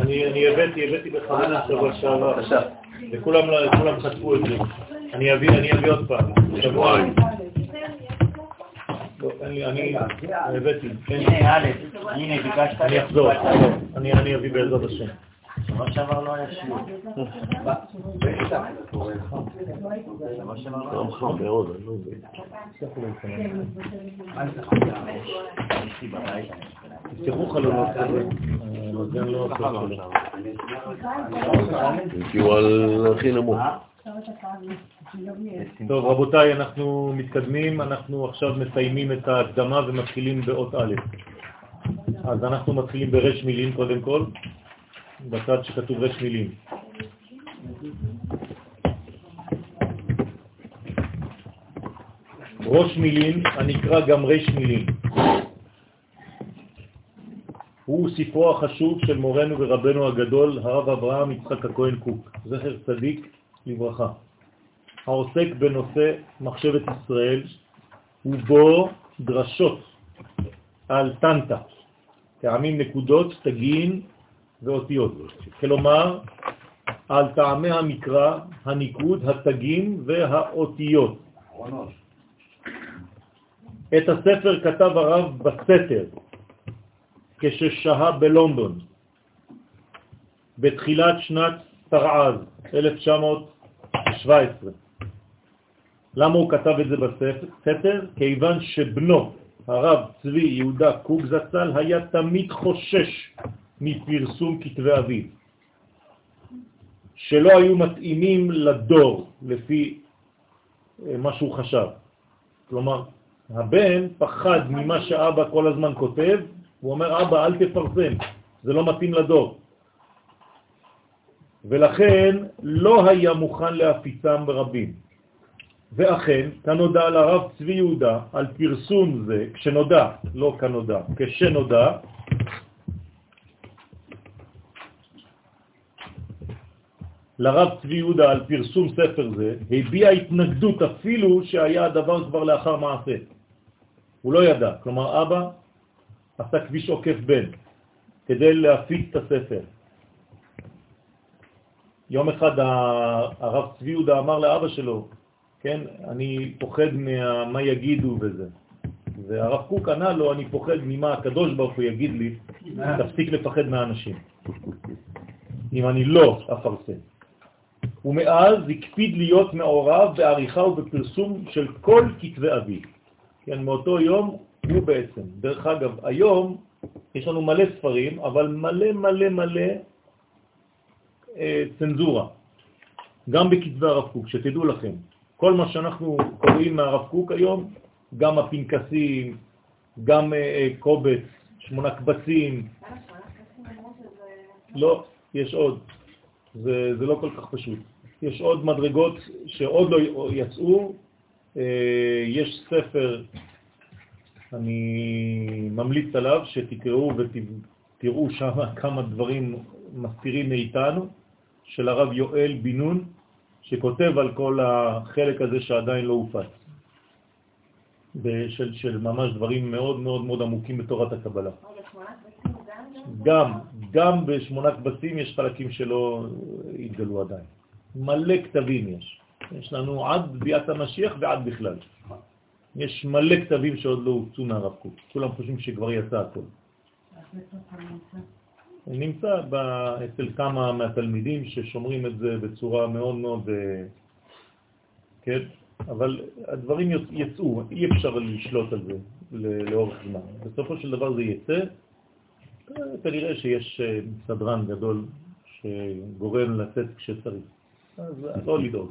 אני הבאתי, הבאתי בכוונה שבוע שעבר, וכולם חטפו את זה. אני אביא עוד פעם. שבועיים. לא, אני הבאתי. ביקשת. אני אחזור, אני אביא בעזרת השם. שבוע שעבר לא היה שיעור. תפתחו חלונות כזה. טוב, רבותיי, אנחנו מתקדמים, אנחנו עכשיו מסיימים את ההקדמה ומתחילים באות א'. אז אנחנו מתחילים ברש מילים קודם כל, בצד שכתוב רש מילים. ראש מילים הנקרא גם רש מילים. הוא ספרו החשוב של מורנו ורבנו הגדול, הרב אברהם יצחק הכהן קוק, זכר צדיק לברכה, העוסק בנושא מחשבת ישראל, ובו דרשות על טנטה, טעמים נקודות, תגין ואותיות. כלומר, על טעמי המקרא, הניקוד, התגים והאותיות. את הספר כתב הרב בסתר, כששהה בלונדון, בתחילת שנת תרעז, 1917. למה הוא כתב את זה בסתר? כיוון שבנו, הרב צבי יהודה קוק זצ"ל, היה תמיד חושש מפרסום כתבי אביו, שלא היו מתאימים לדור לפי אה, מה שהוא חשב. כלומר, הבן פחד ממה שאבא כל הזמן כותב, הוא אומר, אבא, אל תפרסם, זה לא מתאים לדור. ולכן לא היה מוכן להפיצם ברבים. ואכן, כנודע לרב צבי יהודה על פרסום זה, כשנודע, לא כנודע, כשנודע, לרב צבי יהודה על פרסום ספר זה, הביע התנגדות אפילו שהיה הדבר כבר לאחר מעשה. הוא לא ידע, כלומר אבא עשה כביש עוקף בן כדי להפיץ את הספר. יום אחד הרב צבי יהודה אמר לאבא שלו, כן, אני פוחד מה יגידו וזה. והרב קוק ענה לו, אני פוחד ממה הקדוש ברוך הוא יגיד לי, תפסיק לפחד מהאנשים. אם אני לא אפרסם. ומאז הקפיד להיות מעורב בעריכה ובפרסום של כל כתבי אבי. כן, מאותו יום הוא בעצם. דרך אגב, היום יש לנו מלא ספרים, אבל מלא מלא מלא אה, צנזורה. גם בכתבי הרב קוק, שתדעו לכם. כל מה שאנחנו קוראים מהרב קוק היום, גם הפנקסים, גם אה, אה, קובץ, שמונה קבצים. לא, יש עוד. זה, זה לא כל כך פשוט. יש עוד מדרגות שעוד לא יצאו. אה, יש ספר, אני ממליץ עליו, שתקראו ותראו שם כמה דברים מסתירים מאיתנו, של הרב יואל בינון, שכותב על כל החלק הזה שעדיין לא הופץ. של, של ממש דברים מאוד מאוד מאוד עמוקים בתורת הקבלה. גם, גם בשמונה קבצים יש חלקים שלא התגלו עדיין. מלא כתבים יש. יש לנו עד ביאת המשיח ועד בכלל. יש מלא כתבים שעוד לא הוצאו מהרב קוק. כולם חושבים שכבר יצא הכל. נמצא אצל כמה מהתלמידים ששומרים את זה בצורה מאוד מאוד, אה, כן? אבל הדברים יצאו, אי אפשר לשלוט על זה לאורך זמן. בסופו של דבר זה יצא, כנראה שיש אה, סדרן גדול שגורם לצאת כשצריך. אז לא לדאוג.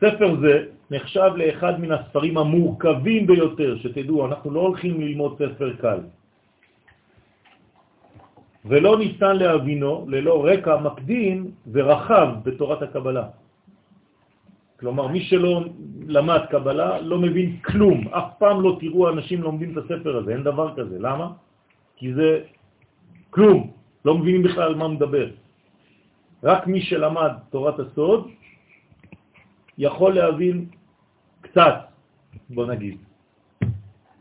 ספר זה נחשב לאחד מן הספרים המורכבים ביותר, שתדעו, אנחנו לא הולכים ללמוד ספר קל. ולא ניתן להבינו ללא רקע מקדים ורחב בתורת הקבלה. כלומר, מי שלא למד קבלה לא מבין כלום. אף פעם לא תראו אנשים לומדים את הספר הזה, אין דבר כזה. למה? כי זה כלום, לא מבינים בכלל על מה מדבר. רק מי שלמד תורת הסוד יכול להבין קצת, בוא נגיד.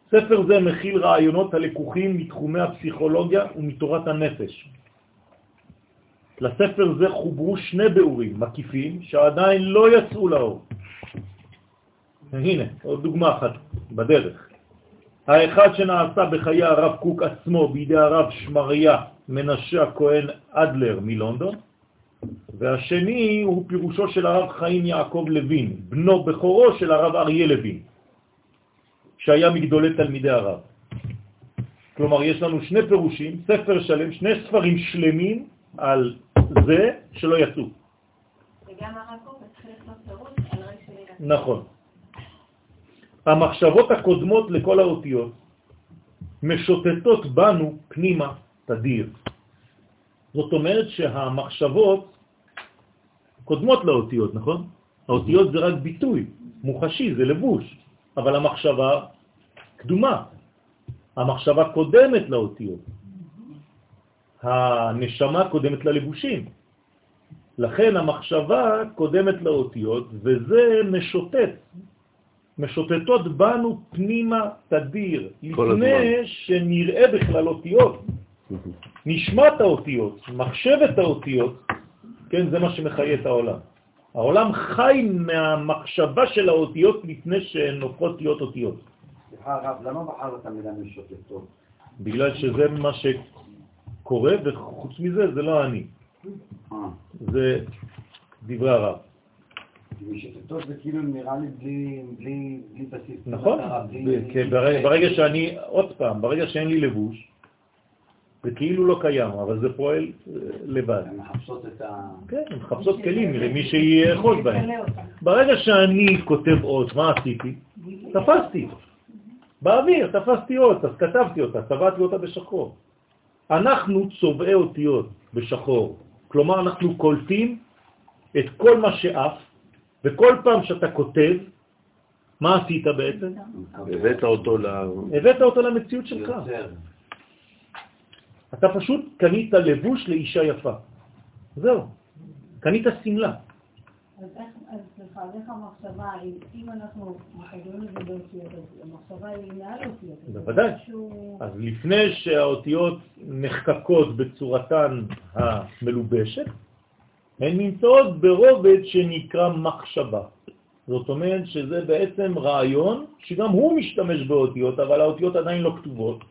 ספר זה מכיל רעיונות הלקוחים מתחומי הפסיכולוגיה ומתורת הנפש. לספר זה חוברו שני באורים מקיפים שעדיין לא יצאו לאור. הנה, עוד דוגמה אחת בדרך. האחד שנעשה בחיי הרב קוק עצמו בידי הרב שמריה מנשה הכהן אדלר מלונדון, והשני הוא פירושו של הרב חיים יעקב לוין, בנו בכורו של הרב אריה לוין, שהיה מגדולי תלמידי הרב. כלומר, יש לנו שני פירושים, ספר שלם, שני ספרים שלמים על זה שלא יצאו. וגם הרב קוק התחיל לעשות פירוש על רשת נכון. המחשבות הקודמות לכל האותיות משוטטות בנו פנימה תדיר. זאת אומרת שהמחשבות קודמות לאותיות, נכון? האותיות זה רק ביטוי, מוחשי, זה לבוש, אבל המחשבה קדומה. המחשבה קודמת לאותיות. הנשמה קודמת ללבושים. לכן המחשבה קודמת לאותיות, וזה משוטט, משוטטות בנו פנימה תדיר, לפני שנראה בכלל אותיות. נשמע את האותיות, מחשב את האותיות, כן, זה מה שמחיה את העולם. העולם חי מהמחשבה של האותיות לפני שהן הופכות להיות אותיות. סליחה הרב, למה בחרת מילה משוטטות? בגלל שזה מה שקורה, וחוץ מזה זה לא אני. אה, זה דברי הרב. משוטטות זה כאילו נראה לי בלי- בלי בלי בסיס. נכון? בלי- כן, ברגע ברגע שאני, עוד פעם, ברגע שאין לי לבוש, זה כאילו לא קיים, אבל זה פועל אה, לבד. הן מחפשות את ה... כן, הן מחפשות כלים למי שיאחוז בהם. ברגע שאני כותב אות, מה עשיתי? תפסתי. באוויר, תפסתי אות, אז כתבתי אותה, צבעתי אותה בשחור. אנחנו צובעי אותיות בשחור. כלומר, אנחנו קולטים את כל מה שאף, וכל פעם שאתה כותב, מה עשית בעצם? הבאת אותו ל... הבאת אותו למציאות שלך. אתה פשוט קנית לבוש לאישה יפה. זהו. קנית סמלה. אז איך, אז סליחה, אז איך המחשבה, אם, אנחנו מחייבים את זה באותיות, אז המחשבה היא מעל אותיות. אז בוודאי. אז לפני שהאותיות נחקקות בצורתן המלובשת, הן נמצאות ברובד שנקרא מחשבה. זאת אומרת שזה בעצם רעיון שגם הוא משתמש באותיות, אבל האותיות עדיין לא כתובות.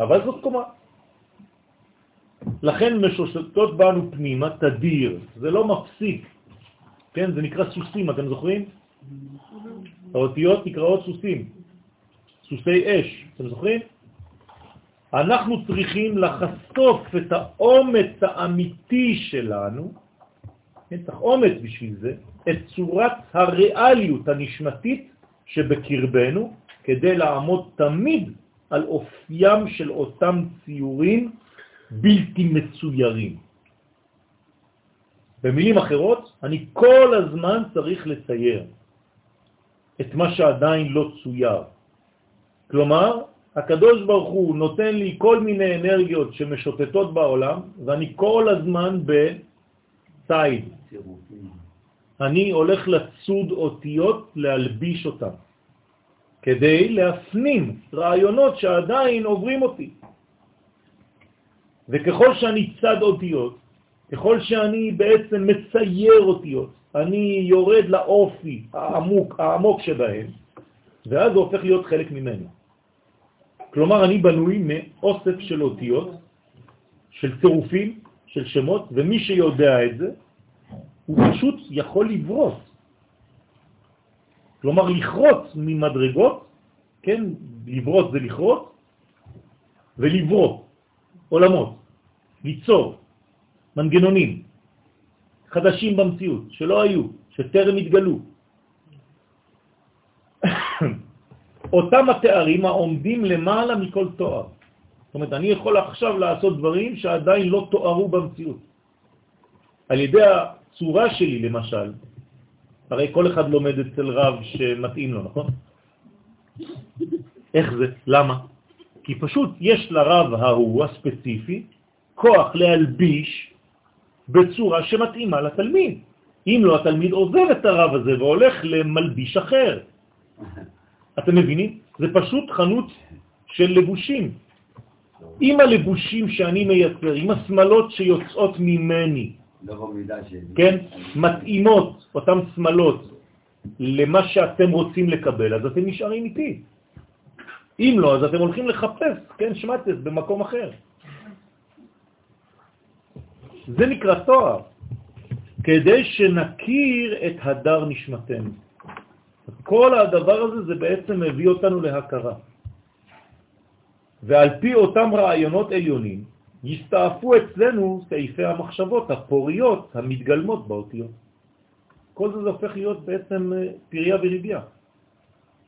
אבל זאת קומה. לכן משושטות בנו פנימה תדיר, זה לא מפסיק, כן? זה נקרא סוסים, אתם זוכרים? האותיות נקראות סוסים, סוסי אש, אתם זוכרים? אנחנו צריכים לחשוף את האומץ האמיתי שלנו, כן, צריך אומץ בשביל זה, את צורת הריאליות הנשמתית שבקרבנו, כדי לעמוד תמיד על אופיים של אותם ציורים בלתי מצוירים. במילים אחרות, אני כל הזמן צריך לצייר את מה שעדיין לא צויר. כלומר, הקדוש ברוך הוא נותן לי כל מיני אנרגיות שמשוטטות בעולם, ואני כל הזמן בצייד. צירופים. אני הולך לצוד אותיות, להלביש אותם, כדי להפנים רעיונות שעדיין עוברים אותי. וככל שאני צד אותיות, ככל שאני בעצם מצייר אותיות, אני יורד לאופי העמוק, העמוק שבהם, ואז זה הופך להיות חלק ממנו. כלומר, אני בנוי מאוסף של אותיות, של צירופים, של שמות, ומי שיודע את זה, הוא פשוט יכול לברוט. כלומר, לכרות ממדרגות, כן, לברוט זה לכרות, ולברוא עולמות, ליצור מנגנונים חדשים במציאות, שלא היו, שטרם התגלו. אותם התארים העומדים למעלה מכל תואר. זאת אומרת, אני יכול עכשיו לעשות דברים שעדיין לא תוארו במציאות. על ידי הצורה שלי, למשל, הרי כל אחד לומד אצל רב שמתאים לו, נכון? איך זה? למה? כי פשוט יש לרב ההוא הספציפי כוח להלביש בצורה שמתאימה לתלמיד. אם לא, התלמיד עוזב את הרב הזה והולך למלביש אחר. אתם מבינים? זה פשוט חנות של לבושים. עם הלבושים שאני מייצר, עם הסמלות שיוצאות ממני. כן, מתאימות אותן סמלות למה שאתם רוצים לקבל, אז אתם נשארים איתי. אם לא, אז אתם הולכים לחפש, כן, שמטס, במקום אחר. זה נקרא תואר, כדי שנכיר את הדר נשמתנו. כל הדבר הזה זה בעצם מביא אותנו להכרה. ועל פי אותם רעיונות עליונים, יסתעפו אצלנו סעיפי המחשבות הפוריות המתגלמות באותיות. כל זה, הופך להיות בעצם אה, פריה וריביה.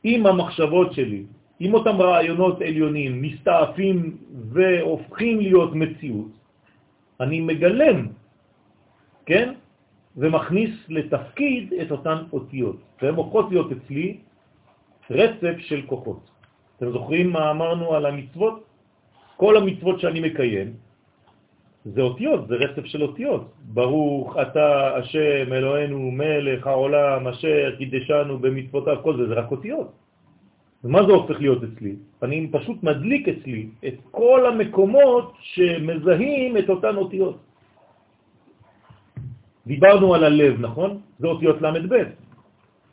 אם המחשבות שלי, אם אותם רעיונות עליונים מסתעפים והופכים להיות מציאות, אני מגלם, כן? ומכניס לתפקיד את אותן אותיות. והן הופכות להיות אצלי רצף של כוחות. אתם זוכרים מה אמרנו על המצוות? כל המצוות שאני מקיים זה אותיות, זה רצף של אותיות. ברוך אתה השם אלוהינו מלך העולם אשר קידשנו במצוותיו, כל זה, זה רק אותיות. ומה זה הופך להיות אצלי? אני פשוט מדליק אצלי את כל המקומות שמזהים את אותן אותיות. דיברנו על הלב, נכון? זה אותיות ל"ב.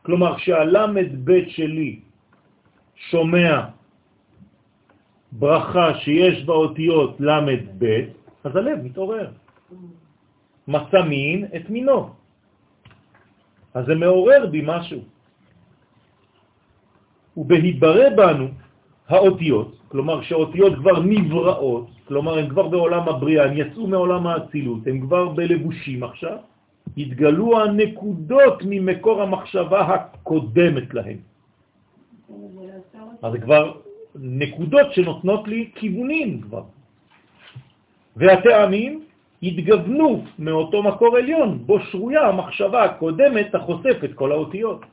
כלומר, כשהל"ב שלי שומע ברכה שיש בה אותיות ל"ב, אז הלב מתעורר. מצא מין את מינו. אז זה מעורר בי משהו. ובהתברא בנו האותיות, כלומר שהאותיות כבר נבראות, כלומר הן כבר בעולם הבריאה, הן יצאו מעולם האצילות, הן כבר בלבושים עכשיו, התגלו הנקודות ממקור המחשבה הקודמת להן. אז כבר נקודות שנותנות לי כיוונים כבר. והטעמים התגוונו מאותו מקור עליון, בו שרויה המחשבה הקודמת החושף את כל האותיות.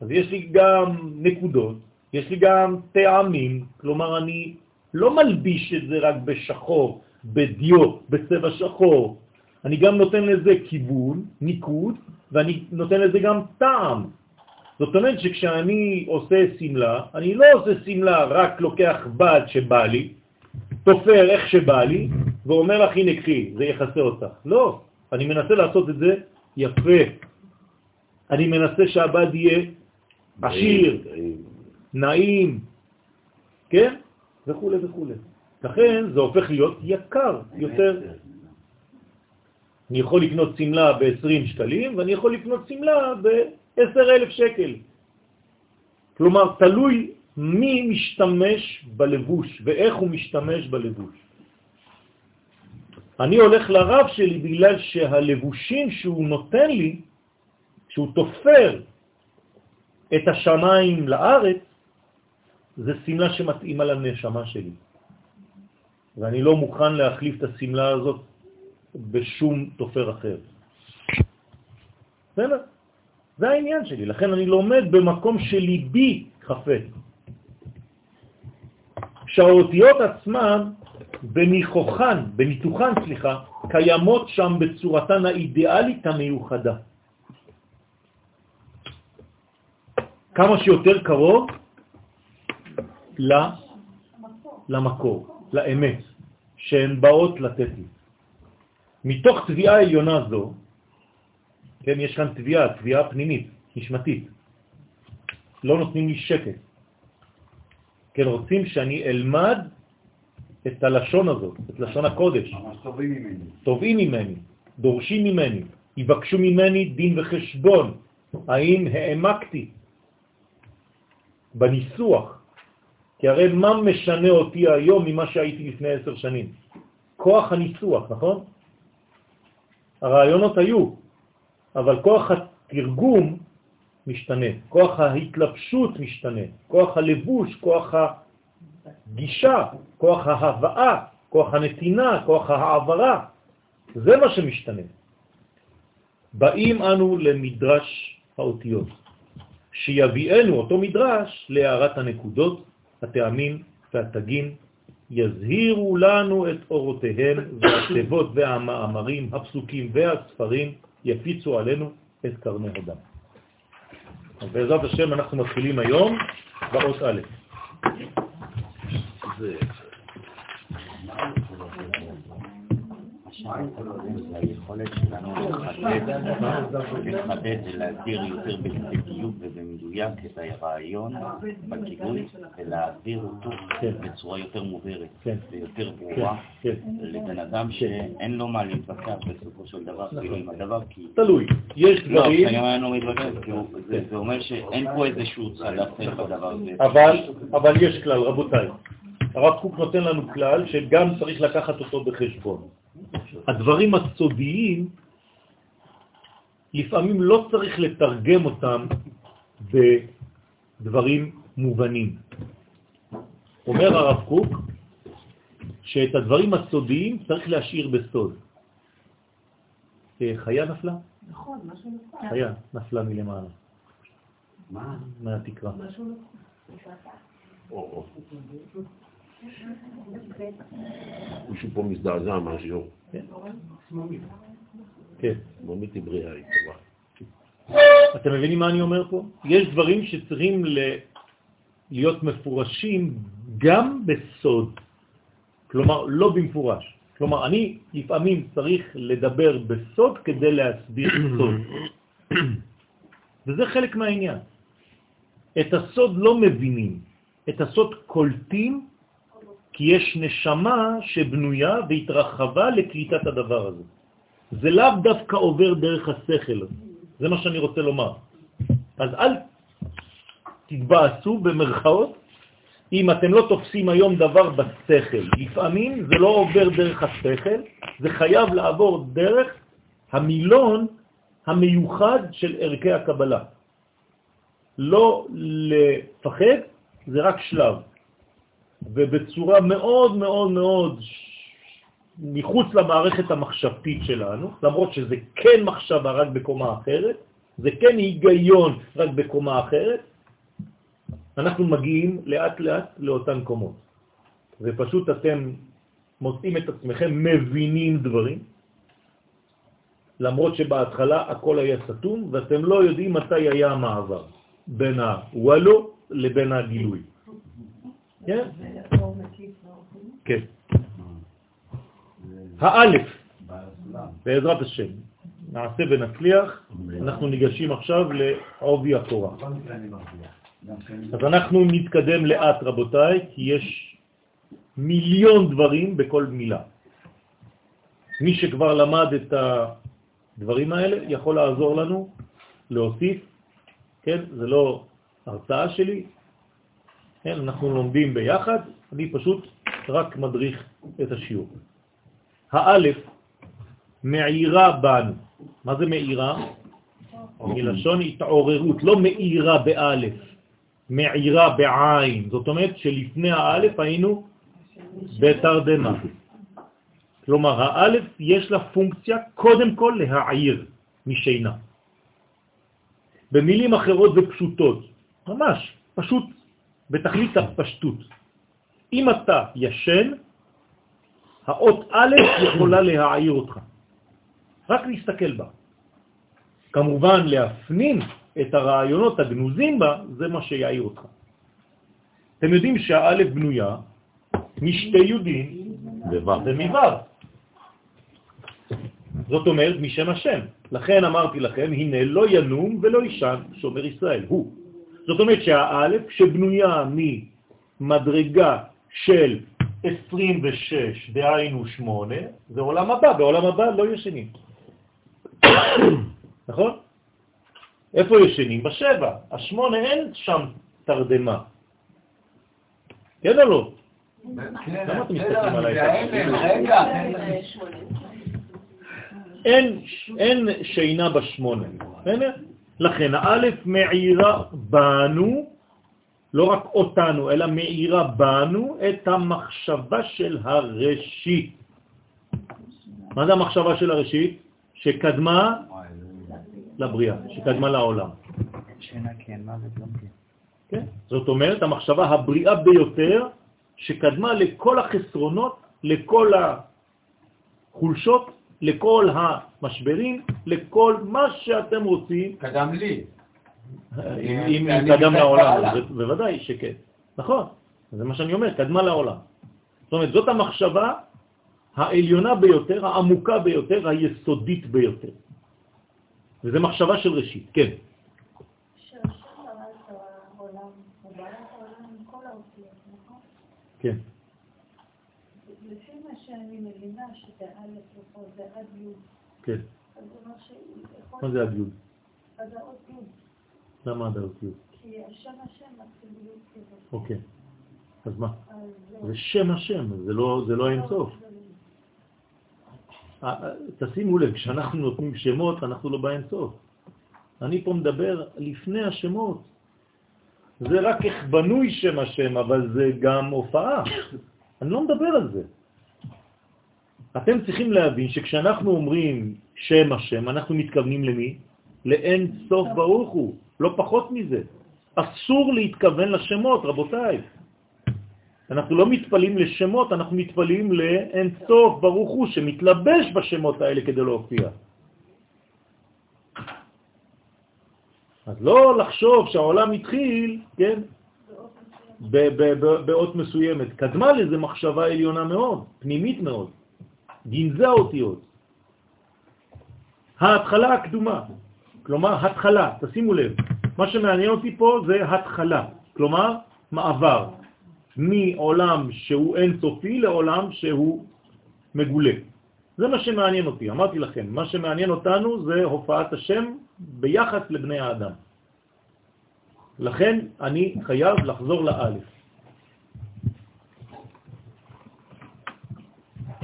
אז יש לי גם נקודות, יש לי גם טעמים, כלומר אני לא מלביש את זה רק בשחור, בדיו, בצבע שחור, אני גם נותן לזה כיוון, ניקוד, ואני נותן לזה גם טעם. זאת אומרת שכשאני עושה סמלה, אני לא עושה סמלה רק לוקח בד שבא לי, תופר איך שבא לי, ואומר לך, הנה קחי, זה יחסה אותך. לא, אני מנסה לעשות את זה יפה. אני מנסה שהבד יהיה עשיר, נעים, כן? וכו' וכו'. לכן זה הופך להיות יקר יותר. אני יכול לקנות סמלה ב-20 שקלים, ואני יכול לקנות סמלה ב-10,000 שקל. כלומר, תלוי מי משתמש בלבוש ואיך הוא משתמש בלבוש. אני הולך לרב שלי בגלל שהלבושים שהוא נותן לי, שהוא תופר את השמיים לארץ, זה סמלה שמתאימה לנשמה שלי. ואני לא מוכן להחליף את הסמלה הזאת בשום תופר אחר. בסדר? זה העניין שלי, לכן אני לומד במקום שליבי חפץ. שהאותיות עצמן בניחוחן, בניתוחן, סליחה, קיימות שם בצורתן האידיאלית המיוחדה. כמה שיותר קרוב למקור, לאמת, שהן באות לתת לי. מתוך תביעה עליונה זו, כן, יש כאן תביעה, תביעה פנימית, נשמתית. לא נותנים לי שקט. כן, רוצים שאני אלמד את הלשון הזאת, את לשון הקודש. ממש טובים ממני. תובעים ממני, דורשים ממני, יבקשו ממני דין וחשבון, האם העמקתי בניסוח, כי הרי מה משנה אותי היום ממה שהייתי לפני עשר שנים? כוח הניסוח, נכון? הרעיונות היו, אבל כוח התרגום משתנה, כוח ההתלבשות משתנה, כוח הלבוש, כוח הגישה, כוח ההבאה, כוח הנתינה, כוח העברה, זה מה שמשתנה. באים אנו למדרש האותיות, שיביאנו אותו מדרש להערת הנקודות, הטעמים והתגים יזהירו לנו את אורותיהם והכתבות והמאמרים, הפסוקים והספרים יפיצו עלינו את קרני הדם. אז בעזרת השם אנחנו מתחילים היום באות א'. זה היכולת שלנו לחדד, ולהגדיר יותר בדיוק ובמדויק את הרעיון בכיוון ולהעביר אותו. בצורה יותר מובהרת. ויותר ברורה. לבן אדם שאין לו מה להתווכח בסופו של דבר עם הדבר כי... תלוי. יש לא, דברים, אין לו מתווכח, זה- אומר שאין פה איזשהו צד אחר בדבר הזה. אבל יש כלל, רבותיי. הרב קוק נותן לנו כלל שגם צריך לקחת אותו בחשבון. הדברים הסודיים, לפעמים לא צריך לתרגם אותם בדברים מובנים. אומר הרב קוק שאת הדברים הסודיים צריך להשאיר בסוד. אה, חיה נפלה? נכון, משהו נפל. חיה נפלה מלמעלה, מה? מהתקרה. משהו נפל. מישהו פה מזדעזע משהו. כן. ממית בריאה היא טובה. אתם מבינים מה אני אומר פה? יש דברים שצריכים. להיות מפורשים גם בסוד, כלומר לא במפורש. כלומר, אני לפעמים צריך לדבר בסוד כדי להסביר סוד. וזה חלק מהעניין. את הסוד לא מבינים, את הסוד קולטים כי יש נשמה שבנויה והתרחבה לקליטת הדבר הזה. זה לאו דווקא עובר דרך השכל, זה מה שאני רוצה לומר. אז אל תתבאסו במרכאות אם אתם לא תופסים היום דבר בשכל. לפעמים זה לא עובר דרך השכל, זה חייב לעבור דרך המילון המיוחד של ערכי הקבלה. לא לפחד, זה רק שלב. ובצורה מאוד מאוד מאוד מחוץ למערכת המחשבתית שלנו, למרות שזה כן מחשבה רק בקומה אחרת, זה כן היגיון רק בקומה אחרת, אנחנו מגיעים לאט לאט לאותן קומות. ופשוט אתם מוצאים את עצמכם מבינים דברים, למרות שבהתחלה הכל היה סתום, ואתם לא יודעים מתי היה המעבר בין הוואלו לבין הגילוי. כן? כן. האלף, בעזרת השם, נעשה ונצליח, אנחנו ניגשים עכשיו לעובי הקורה. אז אנחנו נתקדם לאט רבותיי, כי יש מיליון דברים בכל מילה. מי שכבר למד את הדברים האלה יכול לעזור לנו להוסיף, כן, זה לא הרצאה שלי, כן, אנחנו לומדים ביחד, אני פשוט רק מדריך את השיעור. האלף מעירה בנו. מה זה מעירה? מלשון התעוררות, לא מעירה באלף, מעירה בעין. זאת אומרת שלפני האלף היינו בתרדמה. כלומר, האלף יש לה פונקציה קודם כל להעיר משינה. במילים אחרות ופשוטות, ממש, פשוט, בתכלית הפשטות. אם אתה ישן, האות א' יכולה להעיר אותך. רק להסתכל בה. כמובן, להפנים את הרעיונות הגנוזים בה, זה מה שיעיר אותך. אתם יודעים שהאלף בנויה משתי יודים ומו'. זאת אומרת, משם השם. לכן אמרתי לכם, הנה לא ינום ולא ישן, שומר ישראל, הוא. זאת אומרת שהאלף שבנויה ממדרגה של 26, דהיינו 8, זה עולם הבא, בעולם הבא לא ישנים. נכון? איפה ישנים? בשבע. השמונה אין שם תרדמה. כן או לא? למה אתם מסתכלים עליי? רגע, אין, שינה בשמונה. בסדר? לכן האלף מעירה בנו, לא רק אותנו, אלא מעירה בנו את המחשבה של הראשית. מה זה המחשבה של הראשית? שקדמה לבריאה, שקדמה לעולם. שינה כן, מוות לא כן. כן? זאת אומרת, המחשבה הבריאה ביותר שקדמה לכל החסרונות, לכל החולשות, לכל המשברים, לכל מה שאתם רוצים. קדם לי. אם קדם לעולם, בוודאי שכן. נכון, זה מה שאני אומר, קדמה לעולם. זאת אומרת, זאת המחשבה העליונה ביותר, העמוקה ביותר, היסודית ביותר. וזו מחשבה של ראשית, כן. נכון? כן. לפי מה שאני מבינה, שזה א' ופה זה עד י', כן. מה זה עד י'? עד האות י', למה עד האות י'? כי השם השם מתחיל. אוקיי. אז מה? זה שם השם, זה לא, זה לא אין סוף. אה, אה, תשימו לב, כשאנחנו נותנים שמות, אנחנו לא באין סוף. אני פה מדבר לפני השמות. זה רק איך בנוי שם השם, אבל זה גם הופעה. אני לא מדבר על זה. אתם צריכים להבין שכשאנחנו אומרים שם השם, אנחנו מתכוונים למי? לאין סוף ברוך הוא, לא פחות מזה. אסור להתכוון לשמות, רבותיי. אנחנו לא מתפלים לשמות, אנחנו מתפלים לאין סוף ברוך הוא שמתלבש בשמות האלה כדי להופיע. אז לא לחשוב שהעולם התחיל, כן, באות מסוימת. קדמה לזה מחשבה עליונה מאוד, פנימית מאוד. גנזה אותיות. ההתחלה הקדומה, כלומר התחלה, תשימו לב, מה שמעניין אותי פה זה התחלה, כלומר מעבר מעולם שהוא אינסופי לעולם שהוא מגולה. זה מה שמעניין אותי, אמרתי לכם, מה שמעניין אותנו זה הופעת השם ביחס לבני האדם. לכן אני חייב לחזור לאלף.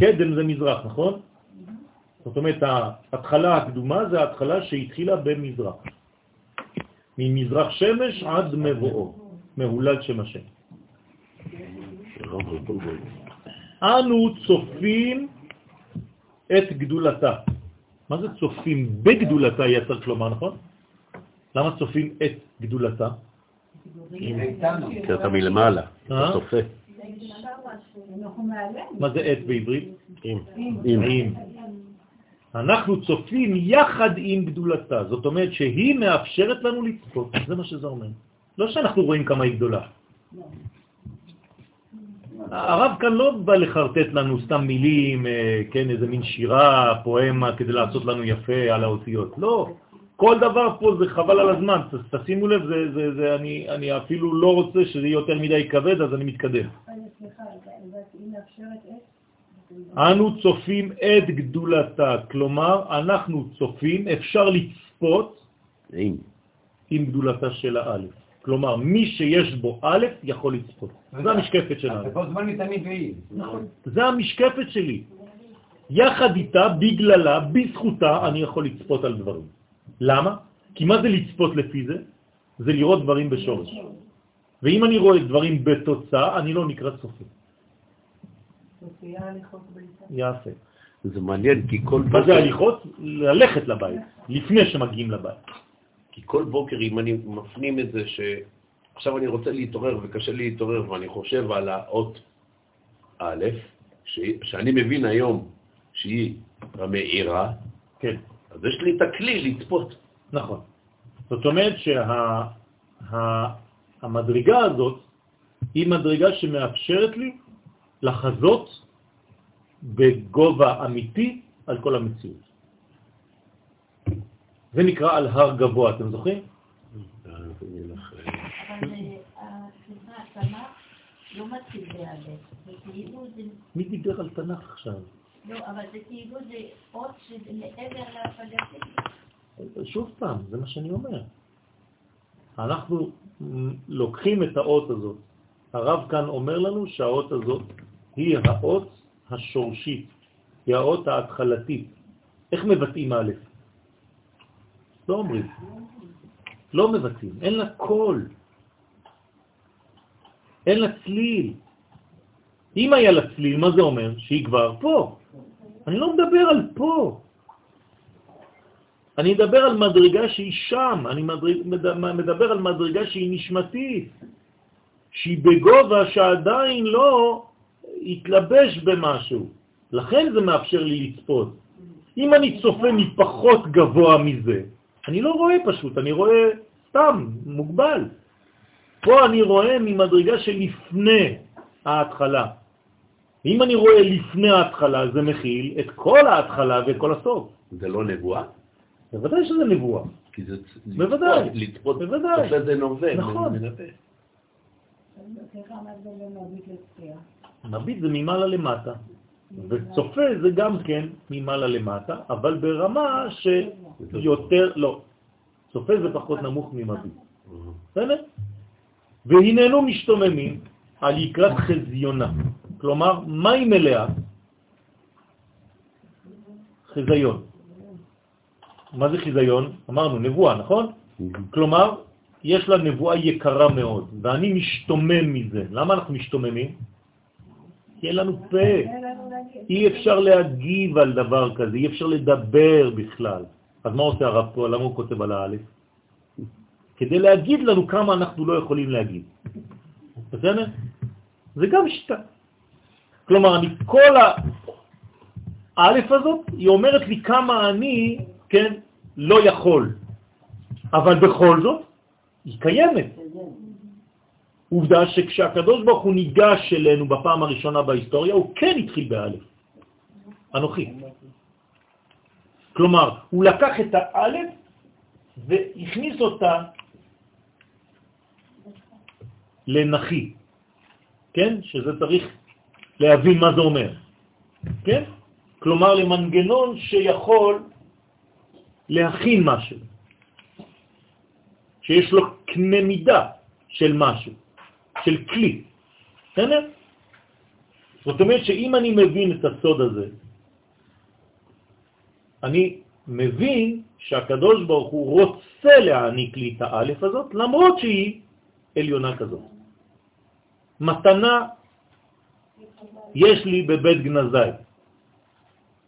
קדם זה מזרח, נכון? זאת אומרת, ההתחלה הקדומה זה ההתחלה שהתחילה במזרח. ממזרח שמש עד מבואו, מהולד שם השם. אנו צופים את גדולתה. מה זה צופים בגדולתה יהיה צריך לומר, נכון? למה צופים את גדולתה? כי אתה מלמעלה? אתה צופה. מעלים. מה זה את בעברית? עם. אנחנו צופים יחד עם גדולתה, זאת אומרת שהיא מאפשרת לנו לצפות, זה מה שזה אומר. לא שאנחנו רואים כמה היא גדולה. הרב כאן לא בא לחרטט לנו סתם מילים, אה, כן, איזה מין שירה, פואמה, כדי לעשות לנו יפה על האותיות. לא, כל דבר פה זה חבל על הזמן, תשימו לב, זה, זה, זה, אני, אני אפילו לא רוצה שזה יהיה יותר מדי כבד, אז אני מתקדם. אני סליחה, אז היא מאפשרת את? אנו צופים את גדולתה, כלומר, אנחנו צופים, אפשר לצפות עם. עם גדולתה של האלף. כלומר, מי שיש בו א' יכול לצפות. זה המשקפת אז שלנו. בכל זמן מתמיד והיא. נכון. זה המשקפת שלי. יחד איתה, בגללה, בזכותה, אני יכול לצפות על דברים. למה? כי מה זה לצפות לפי זה? זה לראות דברים בשורש. ואם אני רואה דברים בתוצאה, אני לא נקרא צופה. יפה. זה מעניין, כי כל מה זה בוקר, הליכות? ללכת לבית, לפני שמגיעים לבית. כי כל בוקר, אם אני מפנים את זה שעכשיו אני רוצה להתעורר וקשה לי להתעורר, ואני חושב על האות א', ש... שאני מבין היום שהיא המאירה, כן, אז יש לי את הכלי לצפות. נכון. זאת אומרת שהמדרגה הזאת היא מדרגה שמאפשרת לי לחזות בגובה אמיתי על כל המציאות. זה נקרא על הר גבוה, אתם זוכרים? אבל אה, סליחה, התנ"ך לא כאילו. מי דיבר על תנ"ך עכשיו? לא, אבל זה כאילו זה אות שזה מעבר לפלסטינים. שוב פעם, זה מה שאני אומר. אנחנו לוקחים את האות הזאת. הרב כאן אומר לנו שהאות הזאת היא האות השורשית, היא האות ההתחלתית. איך מבטאים א'? לא אומרים. לא מבטאים, אין לה קול. אין לה צליל. אם היה לה צליל, מה זה אומר? שהיא כבר פה. אני לא מדבר על פה. אני מדבר על מדרגה שהיא שם, אני מדרג, מדבר על מדרגה שהיא נשמתית, שהיא בגובה שעדיין לא התלבש במשהו. לכן זה מאפשר לי לצפות. אם אני צופה מפחות גבוה מזה, אני לא רואה פשוט, אני רואה סתם, מוגבל. פה אני רואה ממדרגה שלפני ההתחלה. אם אני רואה לפני ההתחלה, זה מכיל את כל ההתחלה ואת כל הסוף. זה לא נבואה? בוודאי שזה נבואה. כי זה בוודאי, לצפות, בוודאי. זה נובע, נכון. מנבא. סליחה, מה ההבדל בין מביט לצפייה? מביט זה ממעלה למטה, וצופה זה גם כן ממעלה למטה, אבל ברמה שיותר, לא, צופה זה פחות נמוך ממביט. בסדר? והננו משתוממים על יקרת חזיונה. כלומר, מה היא מלאה? חזיון. מה זה חזיון? אמרנו, נבואה, נכון? כלומר, יש לה נבואה יקרה מאוד, ואני משתומם מזה. למה אנחנו משתוממים? כי אין לנו פה. אי אפשר להגיב על דבר כזה, אי אפשר לדבר בכלל. אז מה עושה הרב פה? למה הוא כותב על האלף? כדי להגיד לנו כמה אנחנו לא יכולים להגיד. בסדר? זה גם שיטה. כלומר, אני כל האלף הזאת, היא אומרת לי כמה אני, כן, לא יכול. אבל בכל זאת, היא קיימת. עובדה שכשהקדוש ברוך הוא ניגש אלינו בפעם הראשונה בהיסטוריה, הוא כן התחיל באלף. אנוכי. כלומר, הוא לקח את האלף והכניס אותה לנחי, כן? שזה צריך להבין מה זה אומר, כן? כלומר למנגנון שיכול להכין משהו, שיש לו קנה מידה של משהו, של כלי, בסדר? זאת אומרת שאם אני מבין את הסוד הזה, אני מבין שהקדוש ברוך הוא רוצה להעניק לי את האלף הזאת, למרות שהיא עליונה כזאת. מתנה יש לי בבית גנזי,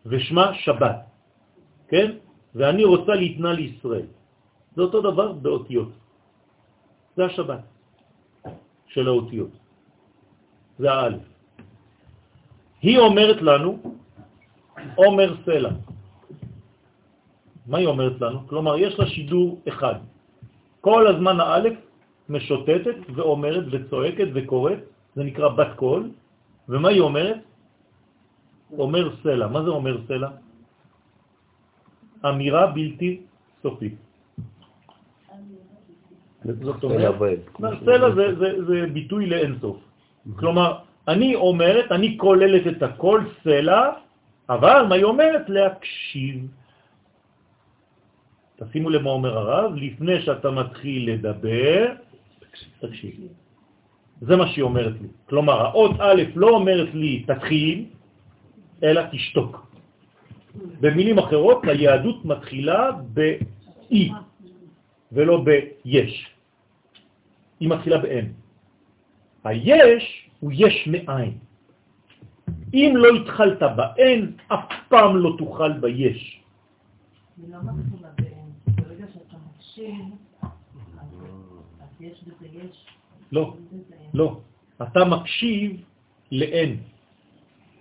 ושמה שבת, כן? ואני רוצה להתנה לישראל. זה אותו דבר באותיות. זה השבת של האותיות. זה האלף. היא אומרת לנו, עומר סלע. מה היא אומרת לנו? כלומר, יש לה שידור אחד. כל הזמן האלף משוטטת ואומרת וצועקת וקוראת, זה נקרא בת קול, ומה היא אומרת? אומר סלע. מה זה אומר סלע? אמירה בלתי סופית. זאת אומרת, סלע זה, זה, זה ביטוי לאינסוף. כלומר, אני אומרת, אני כוללת את הכל סלע, אבל מה היא אומרת? להקשיב. תשימו למה אומר הרב, לפני שאתה מתחיל לדבר, תקשיב. זה מה שהיא אומרת לי. כלומר, האות א' לא אומרת לי תתחיל, אלא תשתוק. במילים אחרות, היהדות מתחילה ב-אי ולא ב-יש. היא מתחילה ב-אין. היש הוא יש מאין. אם לא התחלת באין, אף פעם לא תוכל ביש. אני לא מתחילה באין. ברגע שאתה מקשיב, אז יש בזה יש. לא. לא. אתה מקשיב לאין.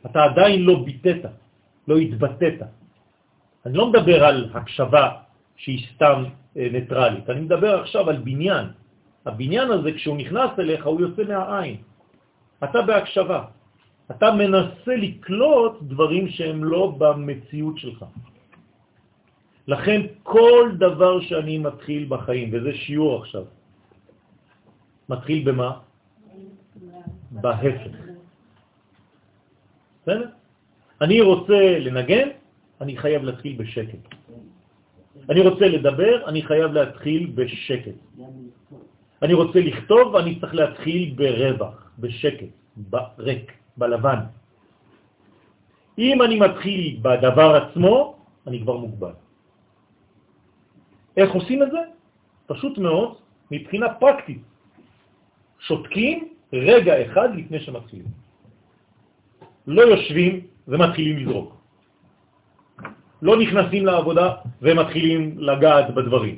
אתה עדיין לא ביטאת, לא התבטאת. אני לא מדבר על הקשבה שהיא סתם אה, ניטרלית, אני מדבר עכשיו על בניין. הבניין הזה, כשהוא נכנס אליך, הוא יוצא מהעין. אתה בהקשבה. אתה מנסה לקלוט דברים שהם לא במציאות שלך. לכן כל דבר שאני מתחיל בחיים, וזה שיעור עכשיו, מתחיל במה? בהפך. בסדר? אני רוצה לנגן, אני חייב להתחיל בשקט. אני רוצה לדבר, אני חייב להתחיל בשקט. אני רוצה לכתוב, אני צריך להתחיל ברווח, בשקט, בריק, בלבן. אם אני מתחיל בדבר עצמו, אני כבר מוגבל. איך עושים את זה? פשוט מאוד, מבחינה פרקטית. שותקים רגע אחד לפני שמתחילים. לא יושבים ומתחילים לזרוק. לא נכנסים לעבודה ומתחילים לגעת בדברים.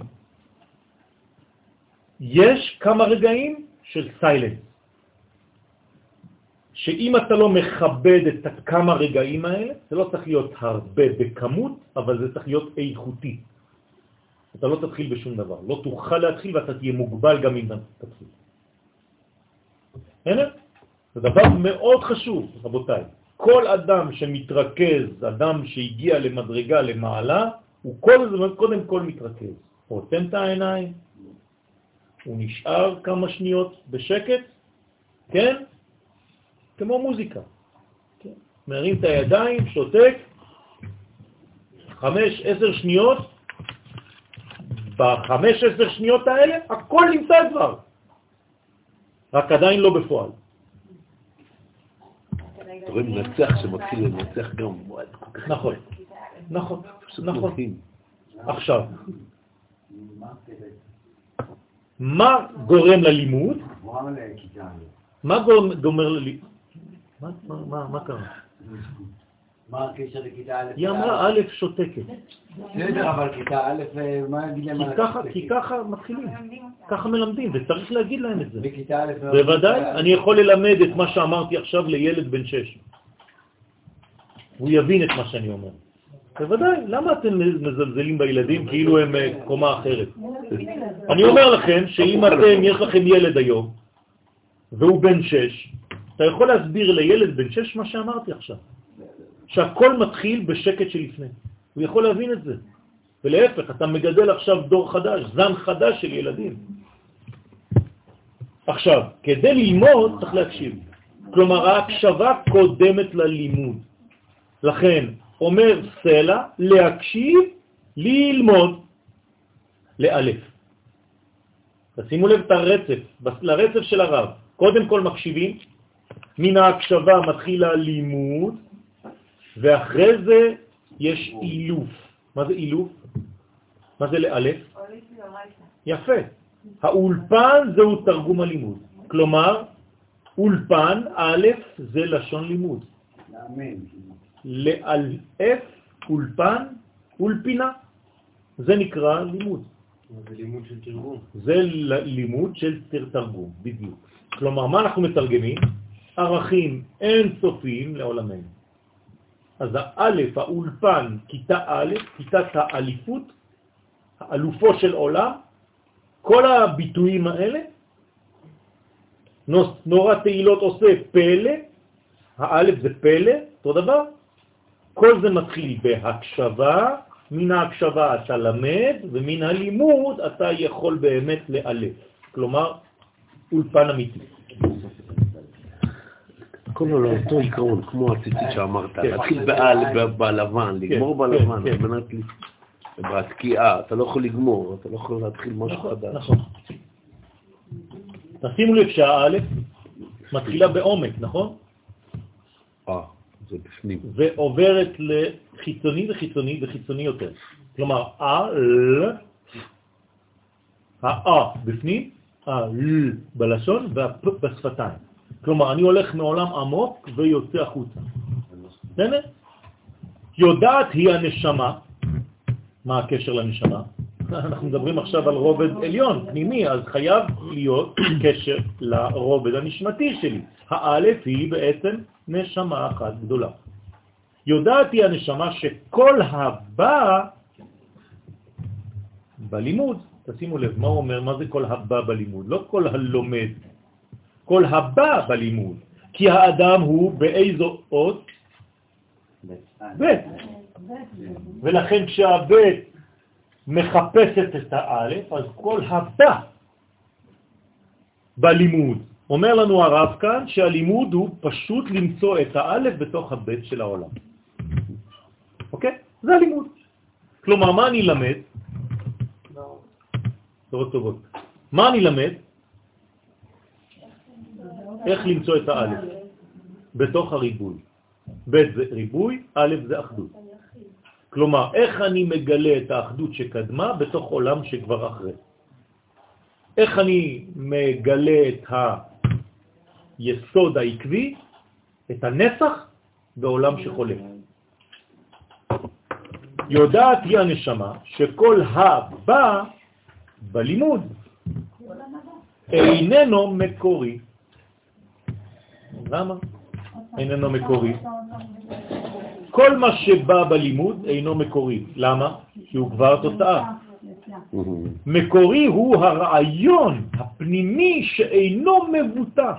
יש כמה רגעים של סיילנס, שאם אתה לא מכבד את הכמה רגעים האלה, זה לא צריך להיות הרבה בכמות, אבל זה צריך להיות איכותי. אתה לא תתחיל בשום דבר. לא תוכל להתחיל ואתה תהיה מוגבל גם אם תתחיל. הנה, זה דבר מאוד חשוב, רבותיי. כל אדם שמתרכז, אדם שהגיע למדרגה למעלה, הוא כל הזמן קודם כל מתרכז. עוצם את העיניים, הוא נשאר כמה שניות בשקט, כן? כמו מוזיקה. כן? מרים את הידיים, שותק, חמש, עשר שניות, בחמש, עשר שניות האלה הכל נמצא כבר, רק עדיין לא בפועל. אתה רואה מנצח שמתחיל לנצח גם, כך... נכון, נכון, נכון. עכשיו, מה גורם ללימוד? מה גורם- גומר ללימוד? מה- מה- מה מה קרה? מה הקשר לכיתה א'? היא אמרה א' שותקת. בסדר, אבל כיתה א', אה, מה יגיד להם כי ככה, מתחילים, ככה מלמדים, וצריך להגיד להם את זה. בכיתה א', בוודאי, אני יכול ללמד את מה שאמרתי עכשיו לילד בן שש. הוא יבין את מה שאני אומר. בוודאי, למה אתם מזלזלים בילדים כאילו הם אה, קומה אחרת? אני אומר לכם שאם אתם, יש לכם ילד היום, והוא בן שש, אתה יכול להסביר לילד בן שש מה שאמרתי עכשיו. שהכל מתחיל בשקט שלפני. הוא יכול להבין את זה. ולהפך, אתה מגדל עכשיו דור חדש, זן חדש של ילדים. עכשיו, כדי ללמוד צריך להקשיב. כלומר, ההקשבה קודמת ללימוד. לכן, אומר סלע, להקשיב, ללמוד, לאלף. תשימו לב את הרצף, לרצף של הרב. קודם כל מקשיבים, מן ההקשבה מתחיל הלימוד, ואחרי זה יש אילוף. מה זה אילוף? מה זה לאלף? יפה. האולפן זהו תרגום הלימוד. כלומר, אולפן, א', זה לשון לימוד. לאלף, אולפן, אולפינה, זה נקרא לימוד. זה לימוד של תרגום. זה לימוד של תר- תרגום, בדיוק. כלומר, מה אנחנו מתרגמים? ערכים אינסופיים לעולמנו. אז האלף, האולפן, כיתה א', כיתת האליפות, האלופו של עולם, כל הביטויים האלה, נורא תהילות עושה פלא, האלף זה פלא, אותו דבר, כל זה מתחיל בהקשבה, מן ההקשבה אתה למד, ומן הלימוד אתה יכול באמת לאלף. כלומר, אולפן אמיתי. הכל על אותו עיקרון, כמו הציצית שאמרת, כן. להתחיל בעל- ב- בלבן, לגמור כן, בלבן, כן, על מנת. בתקיעה, אתה לא יכול לגמור, אתה לא יכול להתחיל משהו נכון, חדש. נכון. תשימו לב שהאלף מתחילה בעומק, נכון? זה בפנים. ועוברת לחיצוני וחיצוני וחיצוני יותר. כלומר, אל, האה בפנים, הל בלשון והפ בשפתיים. כלומר, אני הולך מעולם עמוק ויוצא החוצה. בסדר? יודעת היא הנשמה. מה הקשר לנשמה? אנחנו מדברים עכשיו על רובד עליון, פנימי, אז חייב להיות קשר לרובד הנשמתי שלי. האלף היא בעצם נשמה אחת גדולה. יודעת היא הנשמה שכל הבא בלימוד, תשימו לב, מה הוא אומר? מה זה כל הבא בלימוד? לא כל הלומד, כל הבא בלימוד. כי האדם הוא באיזו אות? ב'. ולכן כשהב' מחפשת את האלף, אז כל הבא בלימוד. אומר לנו הרב כאן שהלימוד הוא פשוט למצוא את האלף בתוך הבית של העולם. אוקיי? זה הלימוד. כלומר, מה אני למד? טובות טובות. מה אני למד? איך למצוא את האלף בתוך הריבוי. ב' זה ריבוי, א' זה אחדות. כלומר, איך אני מגלה את האחדות שקדמה בתוך עולם שכבר אחרי. איך אני מגלה את היסוד העקבי, את הנסח, בעולם שחולף. יודעת היא הנשמה שכל הבא בלימוד איננו מקורי. למה? איננו מקורי. כל מה שבא בלימוד אינו מקורי. למה? כי הוא כבר תוצאה. מקורי הוא הרעיון הפנימי שאינו מבוטא.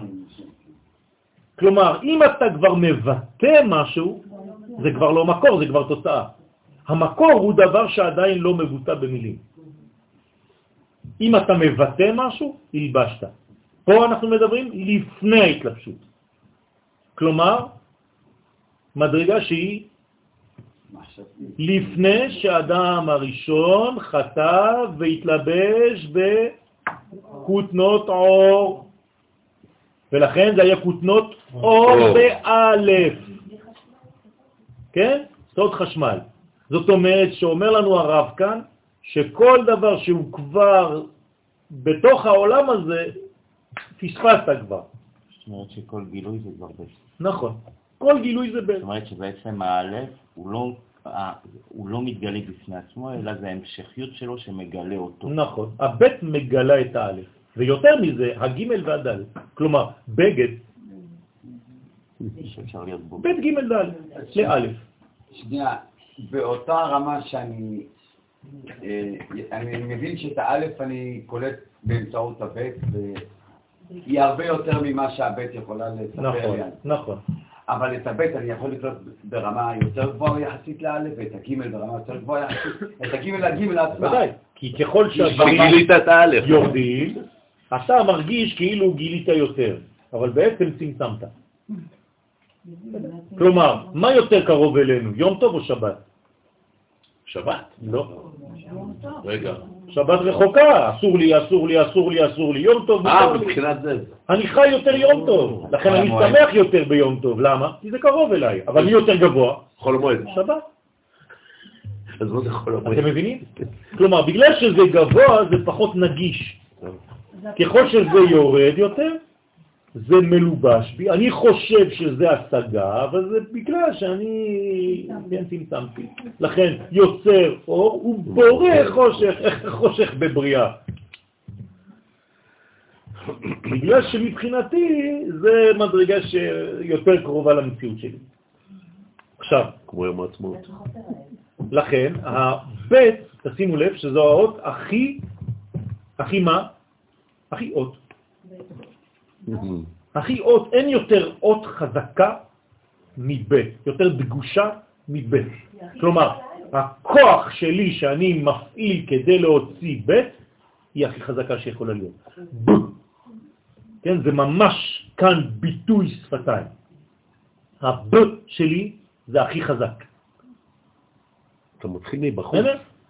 כלומר, אם אתה כבר מבטא משהו, זה כבר לא מקור, זה כבר תוצאה. המקור הוא דבר שעדיין לא מבוטא במילים. אם אתה מבטא משהו, הלבשת. פה אנחנו מדברים לפני ההתלבשות. כלומר, מדרגה שהיא לפני שהאדם הראשון חטא והתלבש בכותנות עור. ולכן זה היה כותנות אור באלף. כן? סוד חשמל. זאת אומרת שאומר לנו הרב כאן שכל דבר שהוא כבר בתוך העולם הזה, פספסת כבר. זאת אומרת שכל גילוי זה כבר בית. נכון. כל גילוי זה בית. זאת אומרת שבעצם האלף הוא לא, הוא לא מתגלה בפני עצמו, אלא זה ההמשכיות שלו שמגלה אותו. נכון. הבית מגלה את האלף. ויותר מזה, הגימל והדלת. כלומר, בגד. בית גימל דלת, לאלף. שנייה, באותה רמה שאני אה, אני מבין שאת האלף אני קולט באמצעות הבית, והיא הרבה יותר ממה שהבית יכולה לספר נכון, לי. נכון. אבל את הבית אני יכול לקלוט ברמה יותר גבוהה יחסית לאלף, ואת הגימל ברמה יותר גבוהה יחסית, את הגימל לגימל עצמה. ודאי. כי ככל שהדברים. יורדים, אתה מרגיש כאילו גילית יותר, אבל בעצם צמצמת. כלומר, מה יותר קרוב אלינו, יום טוב או שבת? שבת? לא. רגע. שבת רחוקה, אסור לי, אסור לי, אסור לי, אסור לי, יום טוב אה. מבחינת זה. אני חי יותר יום טוב, לכן אני. שמח יותר ביום טוב, למה? כי זה קרוב אליי, אבל מי יותר גבוה? חול המועד. שבת. אז מה זה חול המועד? אתם מבינים? כלומר, בגלל שזה גבוה זה פחות נגיש. ככל שזה יורד יותר, זה מלובש בי. אני חושב שזה השגה, אבל זה בגלל שאני כן צמצמתי. לכן יוצר אור ובורא חושך, איך חושך בבריאה. בגלל שמבחינתי זה מדרגה שיותר קרובה למציאות שלי. עכשיו, כמו יום העצמאות. לכן, הבית, תשימו לב, שזו האות הכי, הכי מה? הכי אות. הכי אות, אין יותר אות חזקה מבית, יותר דגושה מבית. כלומר, הכוח שלי שאני מפעיל כדי להוציא בית, היא הכי חזקה שיכולה להיות. כן, זה ממש כאן ביטוי שפתיים. הב שלי זה הכי חזק. אתה מתחיל מבחוץ.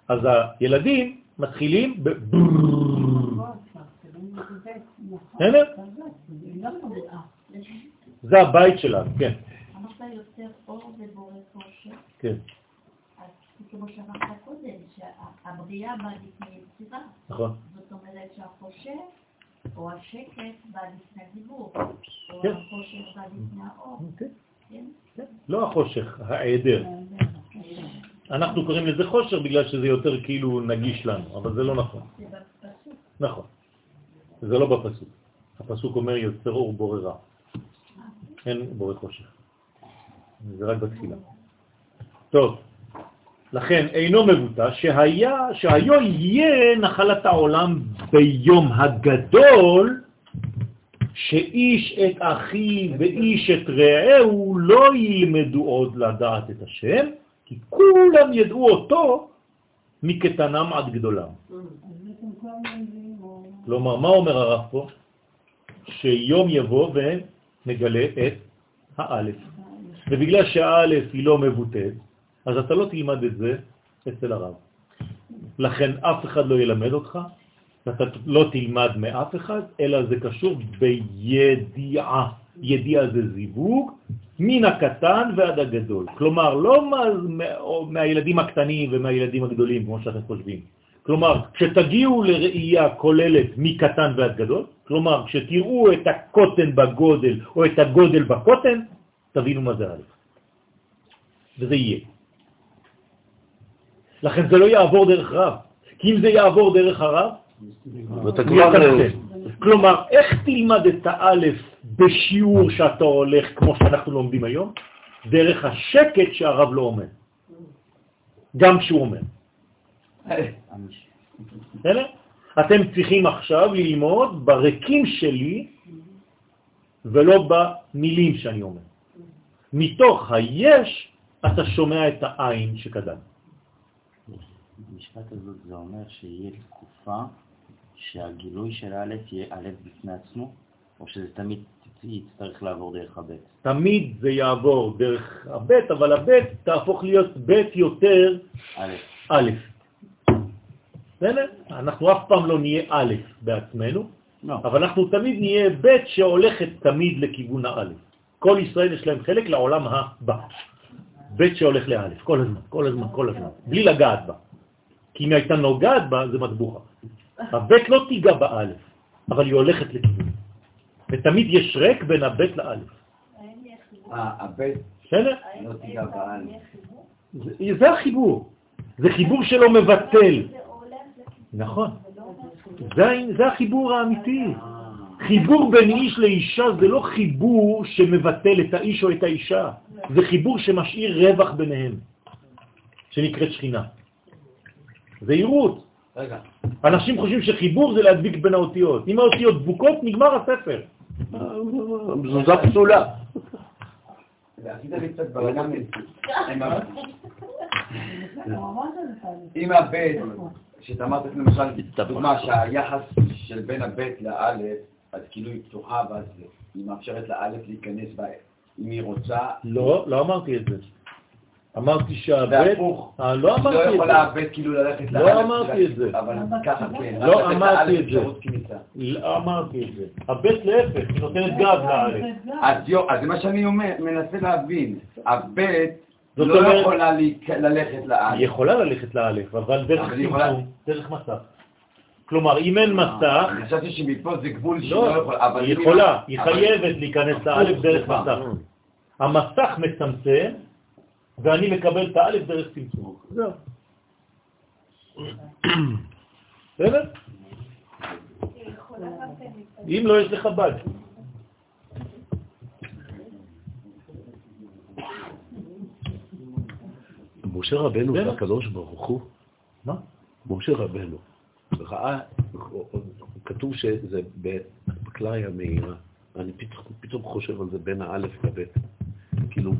אז הילדים מתחילים ב... זה הבית שלנו, כן. אמרת יותר אור ובורא חושך, כן, כמו שאמרת קודם, שהבריאה באה לפני יצירה. נכון. זאת אומרת שהחושך או השקט בא לפני דיבור, או כן. החושך בא לפני האור, אוקיי. כן? לא החושך, העדר. אנחנו קוראים לזה חושר בגלל שזה יותר כאילו נגיש לנו, אבל זה לא נכון. זה בפסוק. נכון. זה לא בפסוק. הפסוק אומר יוצר אור בורא רע. אין בורא חושך. זה רק בתחילה. טוב, לכן אינו מבוטא שהיה, שהיו יהיה נחלת העולם ביום הגדול שאיש את אחיו ואיש את רעהו לא ילמדו עוד לדעת את השם, כי כולם ידעו אותו מקטנם עד גדולם. כלומר, מה אומר הרב פה? שיום יבוא ונגלה את האלף. ובגלל שהאלף היא לא מבוטאת, אז אתה לא תלמד את זה אצל הרב. לכן אף אחד לא ילמד אותך, ואתה לא תלמד מאף אחד, אלא זה קשור בידיעה. ידיעה זה זיווג, מן הקטן ועד הגדול. כלומר, לא מה, מהילדים הקטנים ומהילדים הגדולים, כמו שאתם חושבים. כלומר, כשתגיעו לראייה כוללת מקטן ועד גדול, כלומר, כשתראו את הקוטן בגודל או את הגודל בקוטן, תבינו מה זה א'. וזה יהיה. לכן זה לא יעבור דרך רב, כי אם זה יעבור דרך הרב. יצמצם. כלומר, איך תלמד את האלף בשיעור שאתה הולך כמו שאנחנו לומדים היום? דרך השקט שהרב לא אומר. גם כשהוא אומר. בסדר? אתם צריכים עכשיו ללמוד ברקים שלי ולא במילים שאני אומר. מתוך היש אתה שומע את העין שקדם. במשפט הזאת זה אומר שיהיה תקופה שהגילוי של א' יהיה א' בפני עצמו, או שזה תמיד יצטרך לעבור דרך הב'? תמיד זה יעבור דרך הב', אבל הב' תהפוך להיות ב' יותר א'. בסדר? אנחנו אף פעם לא נהיה א' בעצמנו, לא. אבל אנחנו תמיד נהיה ב' שהולכת תמיד לכיוון הא'. כל ישראל יש להם חלק לעולם הבא. ב' שהולך לא', כל הזמן, כל הזמן, כל הזמן, בלי לגעת בה. כי אם היא הייתה נוגעת בה, זה מטבוחה. הב' לא תיגע באלף, אבל היא הולכת לכיוון. ותמיד יש ריק בין הב' לאלף. האם יהיה חיבור? אה, הבית בסדר? לא תיגע באלף. זה החיבור. זה חיבור שלא מבטל. זה. נכון. זה. זה, זה החיבור האמיתי. חיבור בין איש לאישה זה לא חיבור שמבטל את האיש או את האישה, זה חיבור שמשאיר רווח ביניהם, שנקראת שכינה. זהירות. רגע, אנשים חושבים שחיבור זה להדביק בין האותיות. אם האותיות דבוקות, נגמר הספר. מזוזה פסולה. עשית לי קצת בלגן עם ה- הוא אמר שזה תהליך. עם הבית, שאתה אמרת למשל, דוגמה שהיחס של בין הבית לאלף, אז כאילו היא פתוחה, ואז היא מאפשרת לאלף להיכנס בה, אם היא רוצה. לא, לא אמרתי את זה. אמרתי שהבית... והפוך. אה, לא לא אמרתי את יכולה זה. הבית כאילו ללכת לא לאלף. אמרתי את זה. אבל ככה כן. לא אמרתי את זה. לא אמרתי את זה. הבית להפך, היא נותנת גב לאלף. אז זה מה שאני אומר, מנסה להבין. הבית זאת לא אומרת- יכולה להיכ- ללכת היא לאלף. יכולה ללכת לאלף, אבל דרך אבל היא יכולה- צמצום, דרך מסך. כלומר, אם אין מסך, אני חשבתי שמפה זה גבול שהיא לא, לא יכולה. אבל היא יכולה, היא אבל- חייבת להיכנס לאלף דרך סליחה. מסך. המסך מצמצם, ואני מקבל את האלף דרך צמצום. זהו. בסדר? היא יכולה כן. אם לא, יש לך בד. משה רבנו בסדר. והקדוש ברוך הוא, מה? משה רבנו, ראה, כתוב שזה בקלעי המאירה, אני פתאום, פתאום חושב על זה בין האלף לבית. כאילו,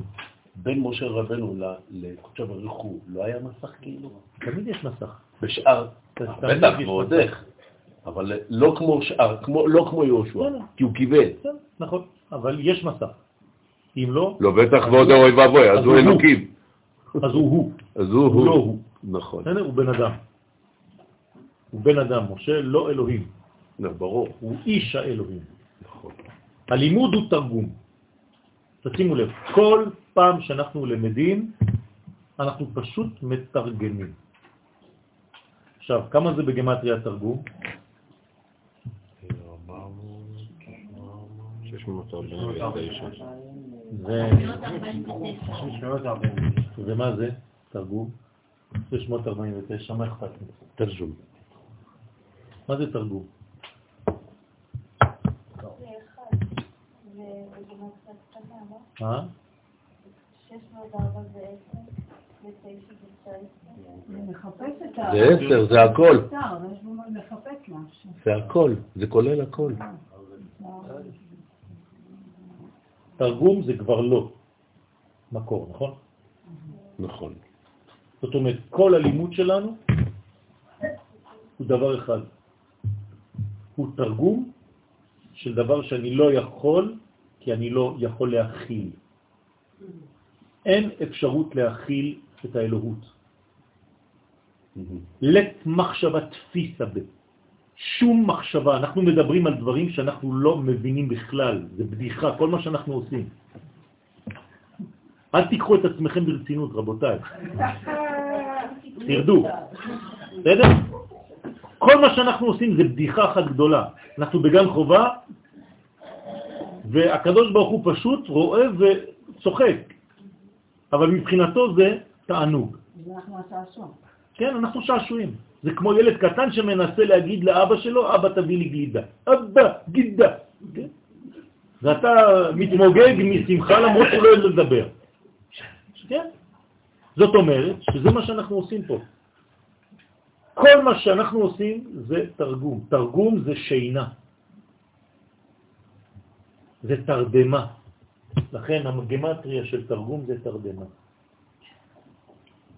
בין משה רבנו לקודש ברוך הוא, לא היה מסך כאילו? תמיד יש מסך. בשאר, בטח, ועוד. איך, אבל לא כמו שאר, כמו- לא כמו יהושע, לא, לא. כי הוא קיבל. בסדר, נכון, אבל יש מסך. אם לא, לא, בטח ועוד אוי ואבוי, אז הוא אלוקים. אז הוא הוא, אז הוא הוא לא הוא. נכון? הוא בן אדם. הוא בן אדם, משה לא אלוהים, לא, ברור. הוא איש האלוהים. נכון. הלימוד הוא תרגום. תשימו לב, כל פעם שאנחנו למדים, אנחנו פשוט מתרגמים. עכשיו, כמה זה בגמטריה תרגום? 649. זה... 649. ומה זה תרגום? 649, מה אכפת לי? תרגום. מה זה תרגום? זה לא? אה? 604 זה 10, ו-9 זה 19. לחפש את ה... זה עשר, זה הכל. זה הכל, זה כולל הכל. תרגום זה כבר לא מקור, נכון? נכון. זאת אומרת, כל הלימוד שלנו הוא דבר אחד. הוא תרגום של דבר שאני לא יכול, כי אני לא יכול להכיל. אין אפשרות להכיל את האלוהות. לת מחשבה תפיסה ב. שום מחשבה. אנחנו מדברים על דברים שאנחנו לא מבינים בכלל. זה בדיחה, כל מה שאנחנו עושים. אל תיקחו את עצמכם ברצינות, רבותיי. תרדו. בסדר? כל מה שאנחנו עושים זה בדיחה אחת גדולה. אנחנו בגן חובה, והקדוש ברוך הוא פשוט רואה וצוחק. אבל מבחינתו זה תענוג. אנחנו. כן, אנחנו שעשועים. זה כמו ילד קטן שמנסה להגיד לאבא שלו, אבא תביא לי גלידה. אבא, גידה. כן? ואתה מתמוגג משמחה למרות שלא יודע לדבר. כן? זאת אומרת שזה מה שאנחנו עושים פה. כל מה שאנחנו עושים זה תרגום. תרגום זה שינה. זה תרדמה. לכן המגמטריה של תרגום זה תרדמה.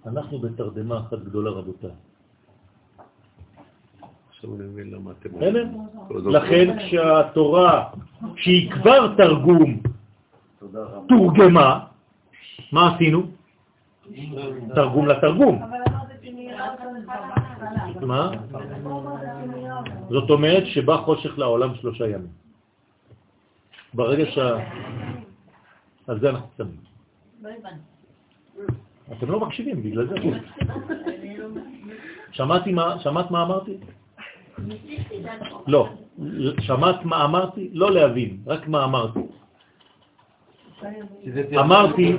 אנחנו בתרדמה אחת גדולה, רבותיי. עכשיו אני מבין למה אתם? אומרים. לכן כשהתורה, שהיא כבר תרגום. תורגמה, מה עשינו? תרגום לתרגום. מה? זאת אומרת שבא חושך לעולם שלושה ימים. ברגע שה... על זה אנחנו שמים. לא. אתם לא מקשיבים, בגלל זה. שמעתי מה, שמעת מה אמרתי? לא. שמעת מה אמרתי? לא להבין, רק מה אמרתי. אמרתי.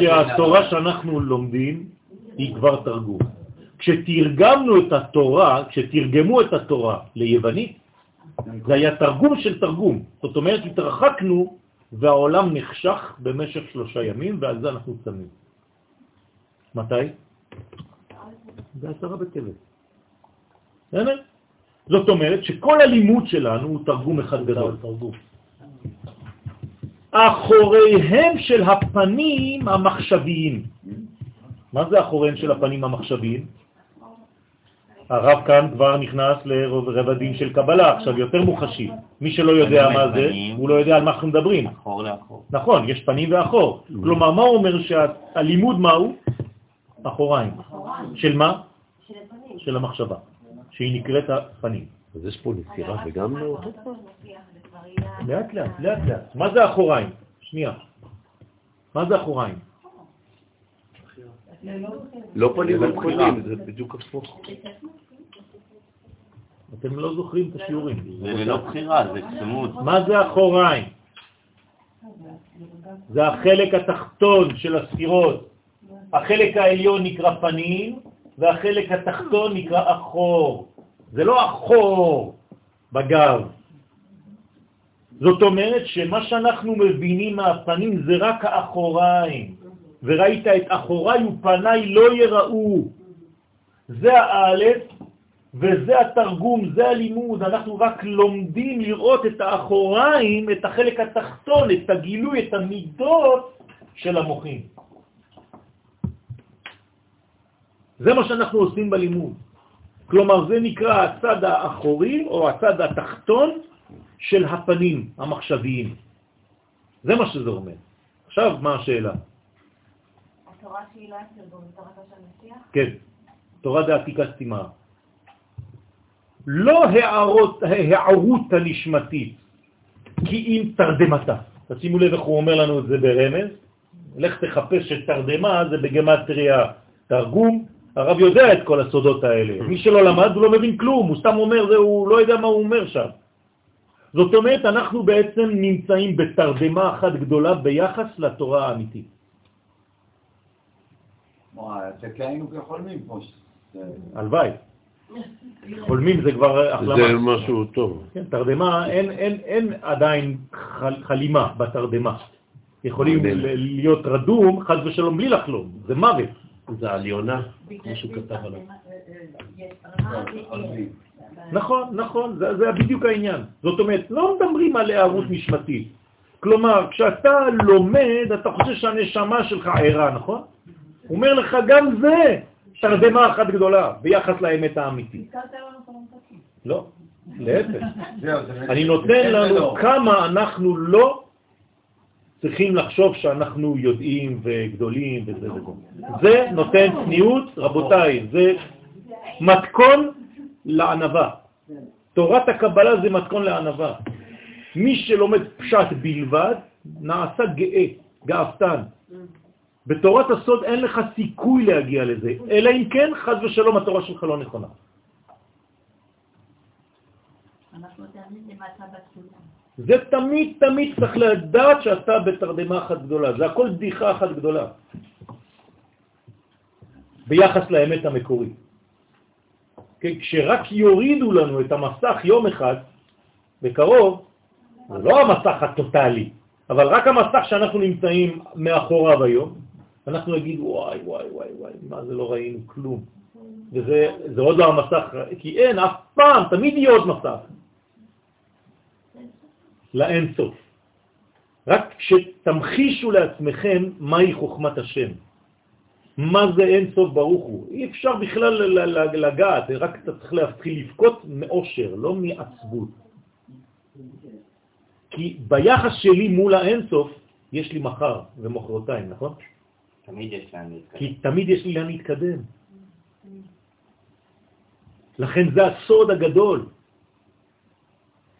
שהתורה שאנחנו לומדים היא כבר תרגום. כשתרגמנו את התורה, כשתרגמו את התורה ליוונית, זה היה תרגום של תרגום. זאת אומרת, התרחקנו והעולם נחשך במשך שלושה ימים, ועל זה אנחנו צמים. מתי? בעשרה בטבת. בסדר? זאת אומרת שכל הלימוד שלנו הוא תרגום אחד גדול. תרגום. אחוריהם של הפנים המחשביים. מה זה אחוריהם של הפנים המחשביים? הרב כאן כבר נכנס לרבדים של קבלה, עכשיו יותר מוחשי. מי שלא יודע מה זה, הוא לא יודע על מה אנחנו מדברים. אחור לאחור. נכון, יש פנים ואחור. כלומר, מה הוא אומר שהלימוד מהו? אחוריים. של מה? של המחשבה, שהיא נקראת הפנים. אז יש פה נסירה וגם לא... לאט לאט, לאט לאט. מה זה אחוריים? שנייה. מה זה אחוריים? לא פנים ולפנים, זה בדיוק הפוך. אתם לא זוכרים את השיעורים. זה ללא בחירה, זה צמוד. מה זה אחוריים? זה החלק התחתון של הספירות. החלק העליון נקרא פנים, והחלק התחתון נקרא אחור. זה לא אחור בגב. זאת אומרת שמה שאנחנו מבינים מהפנים זה רק האחוריים. וראית את אחוריי ופניי לא יראו. זה האלף וזה התרגום, זה הלימוד. אנחנו רק לומדים לראות את האחוריים, את החלק התחתון, את הגילוי, את המידות של המוחים. זה מה שאנחנו עושים בלימוד. כלומר, זה נקרא הצד האחורי או הצד התחתון של הפנים המחשביים. זה מה שזה אומר. עכשיו, מה השאלה? התורה שהיא לא התרגום, תורתו של משיח? כן, תורה דעתיקה סתימה. לא הערות, הערות הנשמתית, כי אם תרדמתה. תשימו לב איך הוא אומר לנו את זה ברמז. לך תחפש שתרדמה זה בגמטריה תרגום. הרב יודע את כל הסודות האלה. מי שלא למד הוא לא מבין כלום, הוא סתם אומר זה, הוא לא יודע מה הוא אומר שם. זאת אומרת, אנחנו בעצם נמצאים בתרדמה אחת גדולה ביחס לתורה האמיתית. פה. הלוואי. חולמים זה כבר החלמה. זה משהו טוב. כן, תרדמה, אין, אין, אין עדיין חל, חלימה בתרדמה. יכולים להיות רדום, חד ושלום, בלי לחלום. זה מוות. זה עליונה, מישהו כתב עליו. חולמים. נכון, נכון, זה, זה בדיוק העניין. זאת אומרת, לא מדברים על הערות נשמתית. כלומר, כשאתה לומד, אתה חושב שהנשמה שלך ערה, נכון? הוא אומר לך, גם זה תרדמה אחת גדולה ביחס לאמת האמיתית. לא, להפך. אני נותן לנו ולא. כמה אנחנו לא צריכים לחשוב שאנחנו יודעים וגדולים וזה וזה. זה נותן צניעות, רבותיי, זה מתכון לענבה. תורת הקבלה זה מתכון לענבה. מי שלומד פשט בלבד, נעשה גאה, גאוותן. בתורת הסוד אין לך סיכוי להגיע לזה, אלא אם כן, חז ושלום, התורה שלך לא נכונה. אנחנו תמיד למטה בתפילה. זה תמיד תמיד צריך לדעת שאתה בתרדמה אחת גדולה, זה הכל בדיחה אחת גדולה. ביחס לאמת המקורית. כן, כשרק יורידו לנו את המסך יום אחד, בקרוב, זה לא המסך הטוטלי, אבל רק המסך שאנחנו נמצאים מאחוריו היום, אנחנו נגיד וואי וואי וואי וואי, מה זה לא ראינו כלום. וזה זה עוד לא המסך, כי אין, אף פעם, תמיד יהיה עוד מסך. לאין סוף. רק כשתמחישו לעצמכם מהי חוכמת השם. מה זה אין סוף ברוך הוא. אי אפשר בכלל לגעת, רק אתה צריך להתחיל לבכות מאושר, לא מעצבות. כי ביחס שלי מול האין סוף, יש לי מחר ומחרתיים, נכון? תמיד יש לאן להתקדם. כי תמיד יש לי לאן להתקדם. לכן זה הסוד הגדול.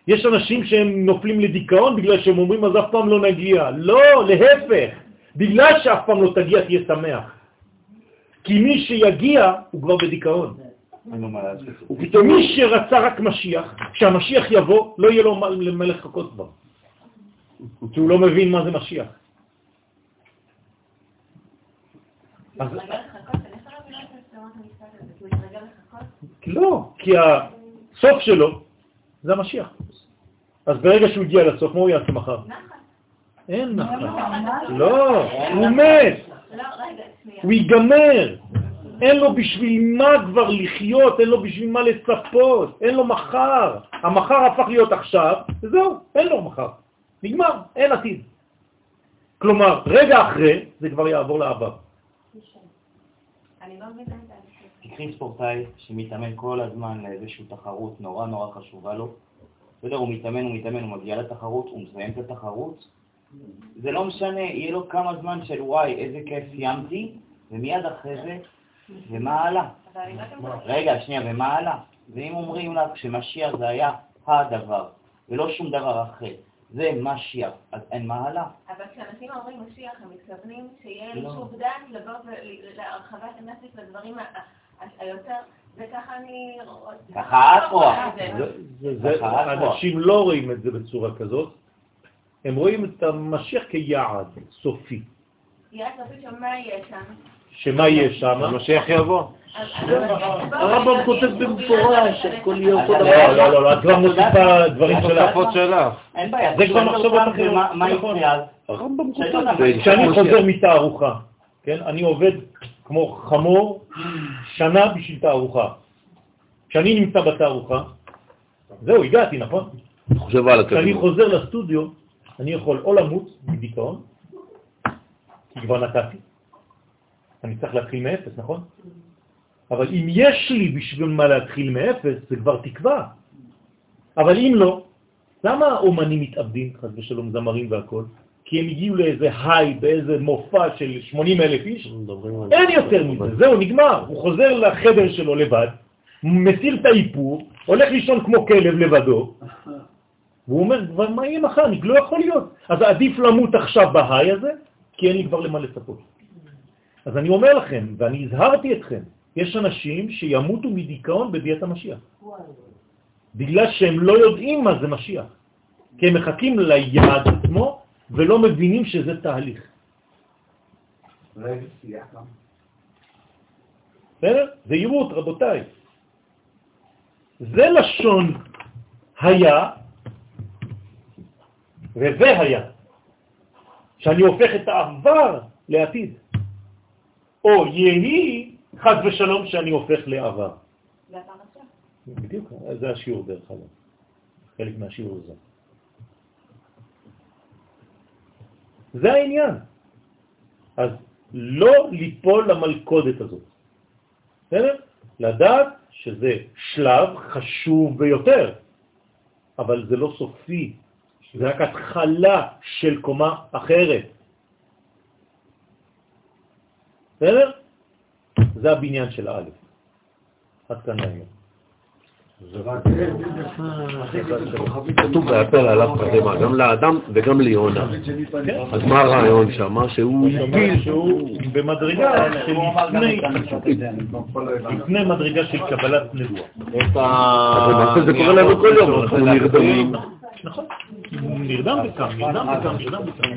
יש אנשים שהם נופלים לדיכאון בגלל שהם אומרים אז אף פעם לא נגיע. לא, להפך. בגלל שאף פעם לא תגיע תהיה שמח. כי מי שיגיע הוא כבר בדיכאון. ופתאום מי שרצה רק משיח, כשהמשיח יבוא, לא יהיה לו למה לחכות כבר. כי הוא לא מבין מה זה משיח. לא, כי הסוף שלו זה המשיח. אז ברגע שהוא הגיע לסוף, מה הוא יעשה מחר? אין נחת. לא, הוא מת, לא, רגע, שנייה. הוא ייגמר. אין לו בשביל מה כבר לחיות, אין לו בשביל מה לצפות, אין לו מחר. המחר הפך להיות עכשיו, וזהו, אין לו מחר. נגמר, אין עתיד. כלומר, רגע אחרי, זה כבר יעבור לעבר. אני לא מבינה את זה. תקחי ספורטאי שמתאמן כל הזמן לאיזושהי תחרות נורא נורא חשובה לו, בסדר, הוא מתאמן, הוא מתאמן, הוא מגיע לתחרות, הוא מסיים את התחרות, זה לא משנה, יהיה לו כמה זמן של וואי, איזה כיף סיימתי, ומיד אחרי זה, ומה הלאה? לא רגע, שנייה, ומה הלאה? ואם אומרים לך שמשיח זה היה הדבר, ולא שום דבר אחר, זה משיח, אז אין מה הלאה? אבל כשאנשים אומרים משיח, הם מתכוונים שיהיה לא. איזשהו דעת לבוא להרחבת הנפש לדברים ככה את רואה. אנשים לא רואים את זה בצורה כזאת, הם רואים את המשיח כיעד סופי. יהיה סופית של מה יהיה שם. שמה יהיה שם? המשיח יבוא. הרמב"ם כותב במפורש, הכל יהיה אותו אתה לא, לא, לא, לא, את כבר מוסיפה דברים שלך. התוספות שלך. אין בעיה, זה כבר מחשבות אחרות. מה. יקרה אז? הרמב"ם כותב. כשאני. חוזר מתערוכה, כן, אני עובד כמו חמור שנה בשביל תערוכה. כשאני נמצא בתערוכה, זהו, הגעתי, נכון? חושב על כשאני. חוזר לסטודיו, אני יכול או למות מדיכאון, כי כבר נתתי, אני צריך להתחיל מאפס, נכון? אבל אם יש לי בשביל מה להתחיל מאפס, זה כבר תקווה. אבל אם לא, למה האומנים מתאבדים, חס ושלום, זמרים והכל? כי הם הגיעו לאיזה היי, באיזה מופע של 80 אלף איש, אין יותר מזה, זהו, נגמר. הוא חוזר לחדר שלו לבד, מסיר את האיפור, הולך לישון כמו כלב לבדו, והוא אומר, כבר מה יהיה מחר? אני לא יכול להיות. אז עדיף למות עכשיו בהיי הזה, כי אין לי כבר למה לצפות. אז אני אומר לכם, ואני הזהרתי אתכם, יש אנשים שימותו מדיכאון בביאת המשיח. בגלל שהם לא יודעים מה זה משיח. כי הם מחכים ליעד עצמו ולא מבינים שזה תהליך. בסדר? זהירות, רבותיי. זה לשון היה, וזה היה. שאני הופך את העבר לעתיד. או יהי, חז ושלום, שאני הופך לעבר. בדיוק, זה השיעור דרך אגב. חלק מהשיעור הזה. זה העניין. אז לא ליפול למלכודת הזאת. בסדר? לדעת שזה שלב חשוב ביותר, אבל זה לא סופי, זה רק התחלה של קומה אחרת. בסדר? זה הבניין של א'. עד כאן היום. כתוב בהפר עליו קדימה, גם לאדם וגם ליונה. אז מה הרעיון שם? שהוא שהוא במדרגה של לפני, מדרגה של קבלת נבואה. זה קורה לנו כל יום, אנחנו נרדמים. נכון. נרדם וקם, נרדם וקם, נרדם וקם.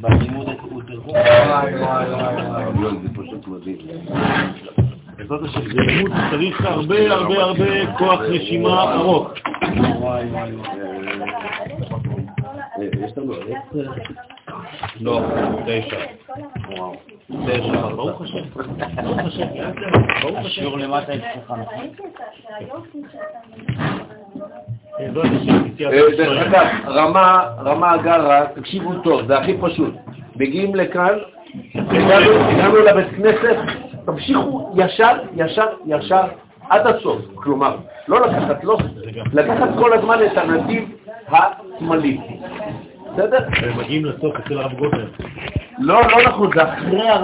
בלימוד הוא תרגום. וואי, וואי, וואי. זה פשוט מדהים. בעזרת השם, זה לימוד שצריך הרבה הרבה הרבה כוח נשימה ארוך. יש לנו... לא, תשע. המטרה. ברוך השם. ברוך השם, ברוך השם. למטה אצלך. השם, יציאת אה, דרך. אגב, רמה, רמה הגרה, תקשיבו טוב, זה הכי פשוט. מגיעים לכאן, הגענו לבית כנסת, תמשיכו ישר, ישר, ישר, עד הסוף. כלומר, לא לקחת, לא, לקחת כל הזמן את הנתיב השמאלי. בסדר? הם מגיעים לסוף אצל הרב גוטר. לא, לא נכון, זה אחרי הרב